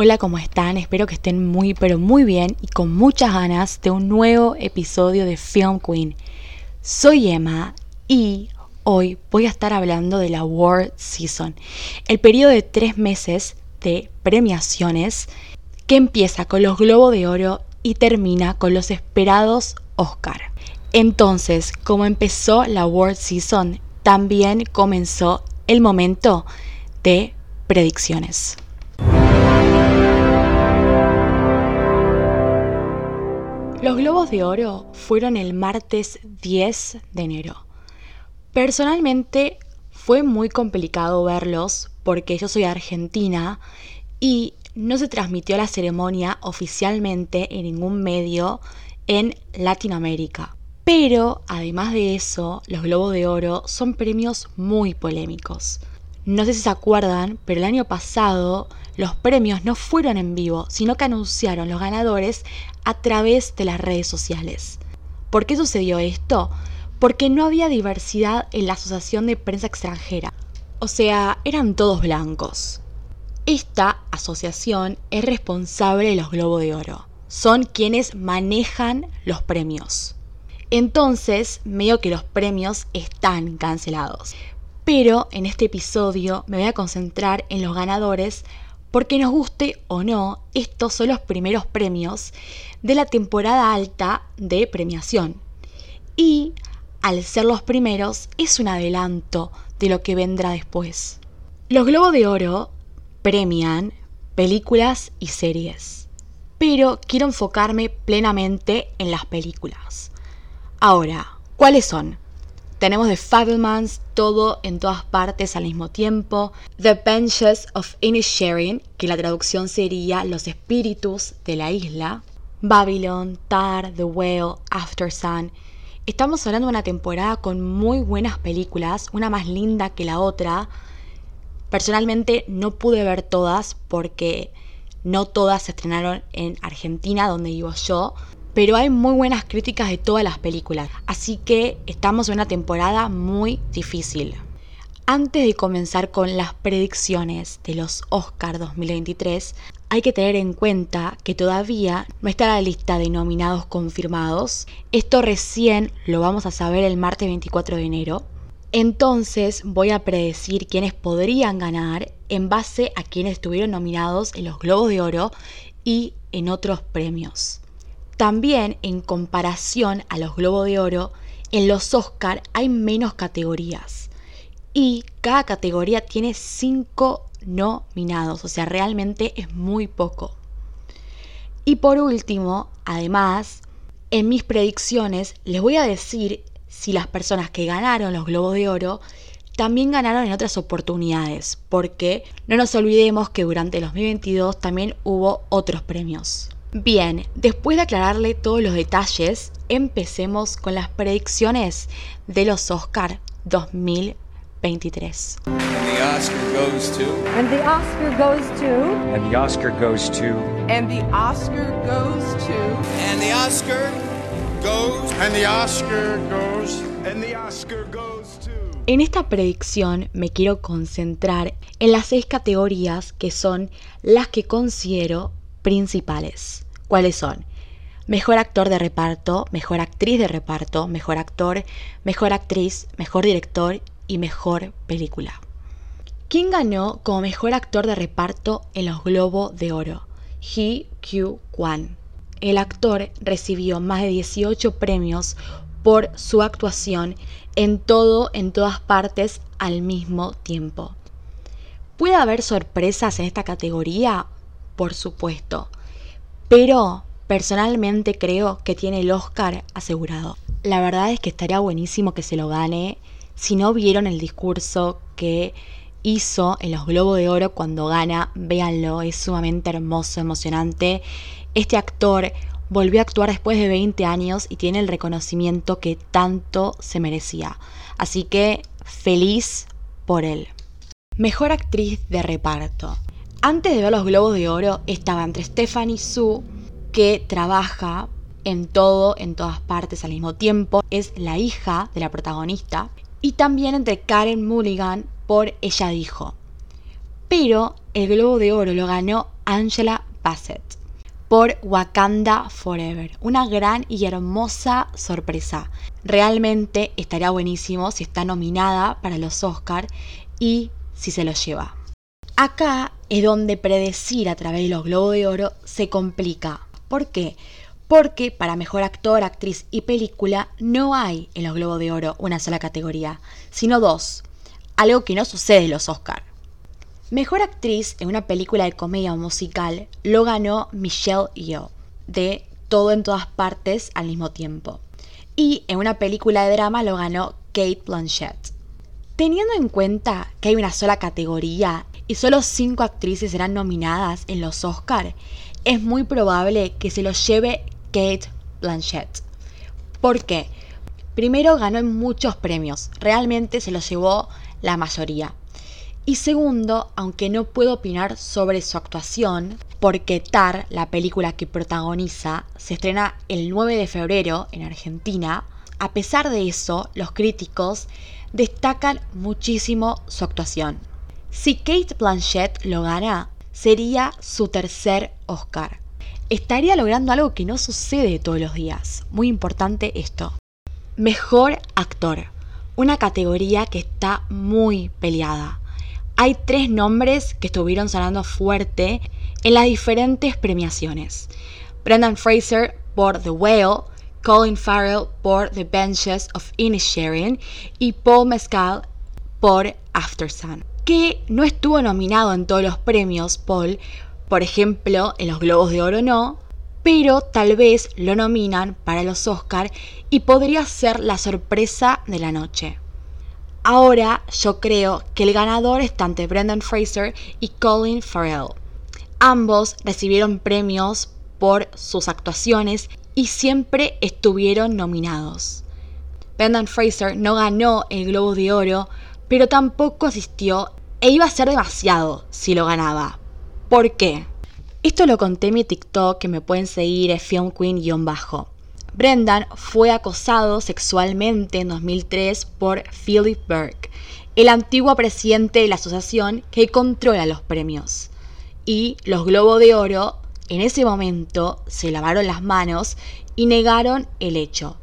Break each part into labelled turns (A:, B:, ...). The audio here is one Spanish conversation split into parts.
A: Hola, ¿cómo están? Espero que estén muy, pero muy bien y con muchas ganas de un nuevo episodio de Film Queen. Soy Emma y hoy voy a estar hablando de la World Season, el periodo de tres meses de premiaciones que empieza con los Globos de Oro y termina con los esperados Oscar. Entonces, como empezó la World Season, también comenzó el momento de predicciones. Los Globos de Oro fueron el martes 10 de enero. Personalmente fue muy complicado verlos porque yo soy argentina y no se transmitió la ceremonia oficialmente en ningún medio en Latinoamérica. Pero además de eso, los Globos de Oro son premios muy polémicos. No sé si se acuerdan, pero el año pasado los premios no fueron en vivo, sino que anunciaron los ganadores a través de las redes sociales. ¿Por qué sucedió esto? Porque no había diversidad en la Asociación de Prensa Extranjera. O sea, eran todos blancos. Esta asociación es responsable de los Globos de Oro. Son quienes manejan los premios. Entonces, medio que los premios están cancelados. Pero en este episodio me voy a concentrar en los ganadores porque nos guste o no, estos son los primeros premios de la temporada alta de premiación. Y al ser los primeros, es un adelanto de lo que vendrá después. Los Globos de Oro premian películas y series, pero quiero enfocarme plenamente en las películas. Ahora, ¿cuáles son? Tenemos The Fablemans, todo en todas partes al mismo tiempo. The Benches of Inisherin, que la traducción sería Los espíritus de la isla. Babylon, Tar, The Whale, After Sun. Estamos hablando de una temporada con muy buenas películas, una más linda que la otra. Personalmente no pude ver todas porque no todas se estrenaron en Argentina, donde vivo yo pero hay muy buenas críticas de todas las películas, así que estamos en una temporada muy difícil. Antes de comenzar con las predicciones de los Oscar 2023, hay que tener en cuenta que todavía no está la lista de nominados confirmados. Esto recién lo vamos a saber el martes 24 de enero. Entonces voy a predecir quiénes podrían ganar en base a quienes estuvieron nominados en los Globos de Oro y en otros premios. También en comparación a los Globos de Oro, en los Oscar hay menos categorías y cada categoría tiene cinco nominados, o sea, realmente es muy poco. Y por último, además, en mis predicciones les voy a decir si las personas que ganaron los Globos de Oro también ganaron en otras oportunidades, porque no nos olvidemos que durante el 2022 también hubo otros premios. Bien, después de aclararle todos los detalles, empecemos con las predicciones de los Oscar 2023.
B: And the Oscar goes to.
C: And the Oscar goes to.
D: And the Oscar goes to.
E: And the Oscar goes to.
B: And the Oscar goes.
F: And the Oscar goes. And the Oscar goes to.
A: En esta predicción me quiero concentrar en las seis categorías que son las que considero principales. ¿Cuáles son? Mejor actor de reparto, mejor actriz de reparto, mejor actor, mejor actriz, mejor director y mejor película. ¿Quién ganó como mejor actor de reparto en los Globo de Oro? Hee Kyu Kwan. El actor recibió más de 18 premios por su actuación en todo, en todas partes al mismo tiempo. ¿Puede haber sorpresas en esta categoría? Por supuesto. Pero personalmente creo que tiene el Oscar asegurado. La verdad es que estaría buenísimo que se lo gane. Si no vieron el discurso que hizo en los Globos de Oro cuando gana, véanlo, es sumamente hermoso, emocionante. Este actor volvió a actuar después de 20 años y tiene el reconocimiento que tanto se merecía. Así que feliz por él. Mejor actriz de reparto. Antes de ver los Globos de Oro estaba entre Stephanie Su, que trabaja en todo, en todas partes al mismo tiempo, es la hija de la protagonista, y también entre Karen Mulligan por Ella dijo. Pero el Globo de Oro lo ganó Angela Bassett por Wakanda Forever. Una gran y hermosa sorpresa. Realmente estaría buenísimo si está nominada para los Oscar y si se los lleva. Acá es donde predecir a través de los Globos de Oro se complica. ¿Por qué? Porque para mejor actor, actriz y película no hay en los Globos de Oro una sola categoría, sino dos. Algo que no sucede en los Oscar. Mejor actriz en una película de comedia o musical lo ganó Michelle Yeoh de Todo en todas partes al mismo tiempo. Y en una película de drama lo ganó Kate Blanchett. Teniendo en cuenta que hay una sola categoría y solo cinco actrices serán nominadas en los Oscar, es muy probable que se lo lleve Kate Blanchett. ¿Por qué? Primero ganó en muchos premios, realmente se lo llevó la mayoría. Y segundo, aunque no puedo opinar sobre su actuación, porque Tar, la película que protagoniza, se estrena el 9 de febrero en Argentina, a pesar de eso, los críticos destacan muchísimo su actuación. Si Kate Blanchett lo gana, sería su tercer Oscar. Estaría logrando algo que no sucede todos los días. Muy importante esto. Mejor actor. Una categoría que está muy peleada hay tres nombres que estuvieron sonando fuerte en las diferentes premiaciones. Brendan Fraser por The Whale, Colin Farrell por The Benches of Inisherin y Paul Mescal por After Sun. Que no estuvo nominado en todos los premios, Paul, por ejemplo, en los Globos de Oro no, pero tal vez lo nominan para los Oscar y podría ser la sorpresa de la noche. Ahora yo creo que el ganador está ante Brendan Fraser y Colin Farrell. Ambos recibieron premios por sus actuaciones y siempre estuvieron nominados. Brendan Fraser no ganó el Globo de Oro, pero tampoco asistió e iba a ser demasiado si lo ganaba. ¿Por qué? Esto lo conté en mi TikTok que me pueden seguir es filmqueen-bajo. Brendan fue acosado sexualmente en 2003 por Philip Burke, el antiguo presidente de la asociación que controla los premios. Y los Globos de Oro en ese momento se lavaron las manos y negaron el hecho.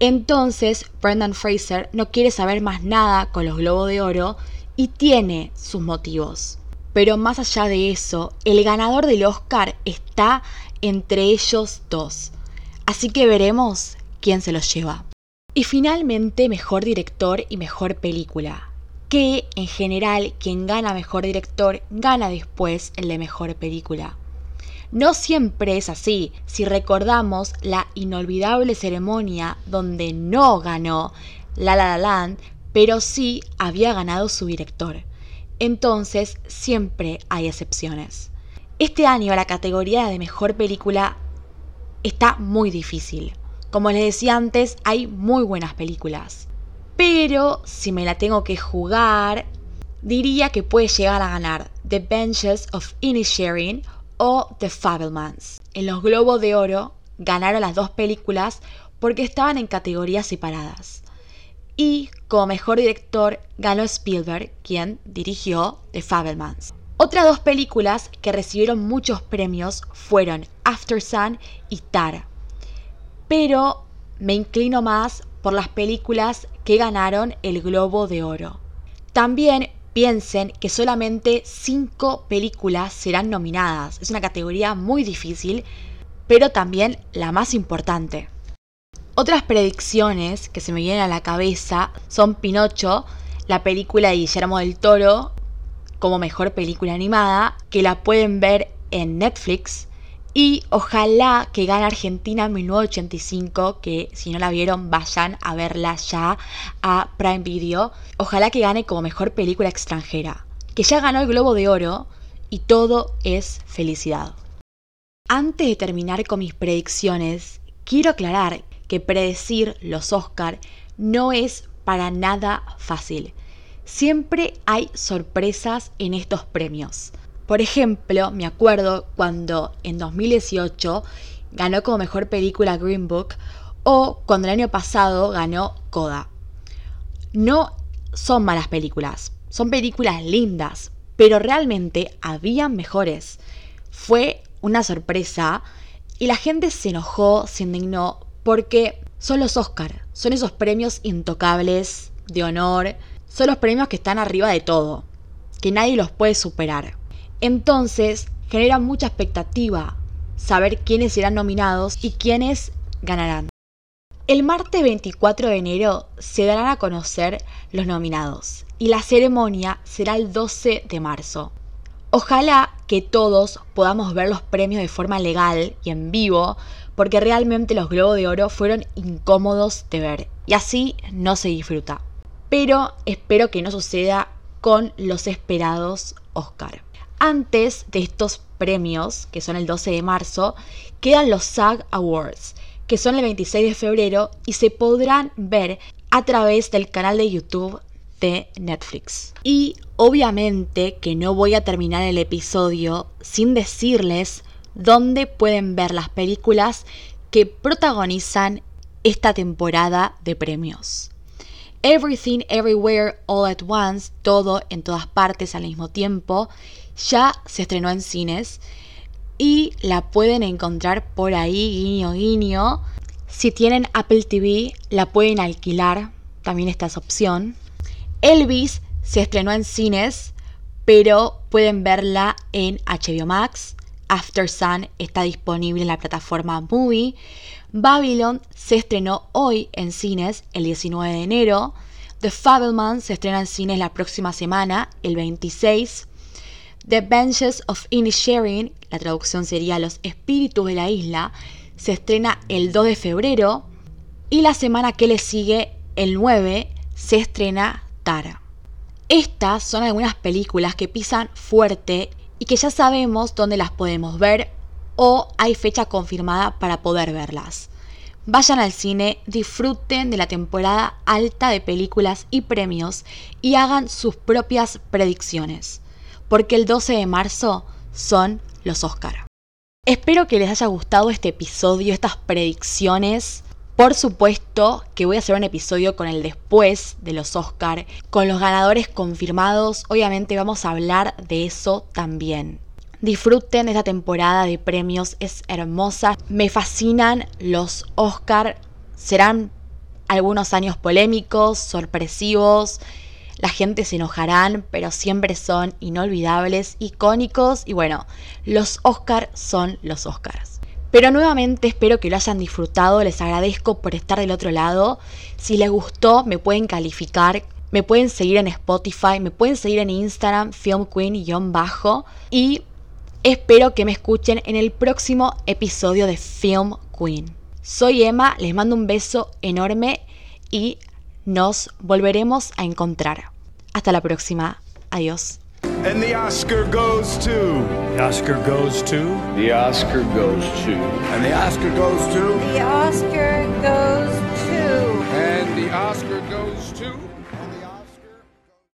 A: Entonces, Brendan Fraser no quiere saber más nada con los Globos de Oro y tiene sus motivos. Pero más allá de eso, el ganador del Oscar está entre ellos dos. Así que veremos quién se los lleva. Y finalmente, mejor director y mejor película. Que en general quien gana mejor director gana después el de mejor película. No siempre es así. Si recordamos la inolvidable ceremonia donde no ganó La La Land, pero sí había ganado su director. Entonces siempre hay excepciones. Este año la categoría de mejor película está muy difícil. Como les decía antes, hay muy buenas películas. Pero si me la tengo que jugar, diría que puede llegar a ganar The Benches of Inisherin o The Fabelmans. En los Globos de Oro ganaron las dos películas porque estaban en categorías separadas. Y como mejor director ganó Spielberg, quien dirigió The Fabelmans. Otras dos películas que recibieron muchos premios fueron After Sun y Tar. Pero me inclino más por las películas que ganaron el Globo de Oro. También piensen que solamente cinco películas serán nominadas. Es una categoría muy difícil, pero también la más importante. Otras predicciones que se me vienen a la cabeza son Pinocho, la película de Guillermo del Toro, como mejor película animada, que la pueden ver en Netflix. Y ojalá que gane Argentina en 1985, que si no la vieron vayan a verla ya a Prime Video. Ojalá que gane como mejor película extranjera, que ya ganó el Globo de Oro y todo es felicidad. Antes de terminar con mis predicciones, quiero aclarar que predecir los Oscar no es para nada fácil siempre hay sorpresas en estos premios. Por ejemplo, me acuerdo cuando en 2018 ganó como mejor película Green Book o cuando el año pasado ganó Coda. No son malas películas, son películas lindas, pero realmente habían mejores. Fue una sorpresa y la gente se enojó, se indignó, porque son los Oscar, son esos premios intocables, de honor, son los premios que están arriba de todo, que nadie los puede superar. Entonces, genera mucha expectativa saber quiénes serán nominados y quiénes ganarán. El martes 24 de enero se darán a conocer los nominados y la ceremonia será el 12 de marzo. Ojalá que todos podamos ver los premios de forma legal y en vivo, porque realmente los Globos de Oro fueron incómodos de ver y así no se disfruta. Pero espero que no suceda con los esperados Oscar. Antes de estos premios, que son el 12 de marzo, quedan los SAG Awards, que son el 26 de febrero y se podrán ver a través del canal de YouTube de Netflix. Y obviamente que no voy a terminar el episodio sin decirles dónde pueden ver las películas que protagonizan esta temporada de premios. Everything Everywhere All at Once, todo en todas partes al mismo tiempo, ya se estrenó en cines y la pueden encontrar por ahí, guiño, guiño. Si tienen Apple TV, la pueden alquilar, también esta es opción. Elvis se estrenó en cines, pero pueden verla en HBO Max. After Sun está disponible en la plataforma Movie. Babylon se estrenó hoy en cines, el 19 de enero. The Fableman se estrena en cines la próxima semana, el 26. The Benches of Inisherin, la traducción sería Los Espíritus de la Isla, se estrena el 2 de febrero. Y la semana que le sigue, el 9, se estrena Tara. Estas son algunas películas que pisan fuerte y que ya sabemos dónde las podemos ver o hay fecha confirmada para poder verlas. Vayan al cine, disfruten de la temporada alta de películas y premios y hagan sus propias predicciones, porque el 12 de marzo son los Oscar. Espero que les haya gustado este episodio, estas predicciones por supuesto que voy a hacer un episodio con el después de los Oscar, con los ganadores confirmados, obviamente vamos a hablar de eso también. Disfruten esta temporada de premios, es hermosa, me fascinan los Oscar, serán algunos años polémicos, sorpresivos, la gente se enojarán, pero siempre son inolvidables, icónicos y bueno, los Oscar son los Oscars. Pero nuevamente espero que lo hayan disfrutado, les agradezco por estar del otro lado. Si les gustó, me pueden calificar, me pueden seguir en Spotify, me pueden seguir en Instagram, FilmQueen-bajo. Y espero que me escuchen en el próximo episodio de Film Queen. Soy Emma, les mando un beso enorme y nos volveremos a encontrar. Hasta la próxima. Adiós.
F: And the Oscar goes to.
D: The Oscar goes to.
B: The Oscar goes to.
F: And the Oscar goes to.
C: The Oscar goes to.
B: And the Oscar goes to.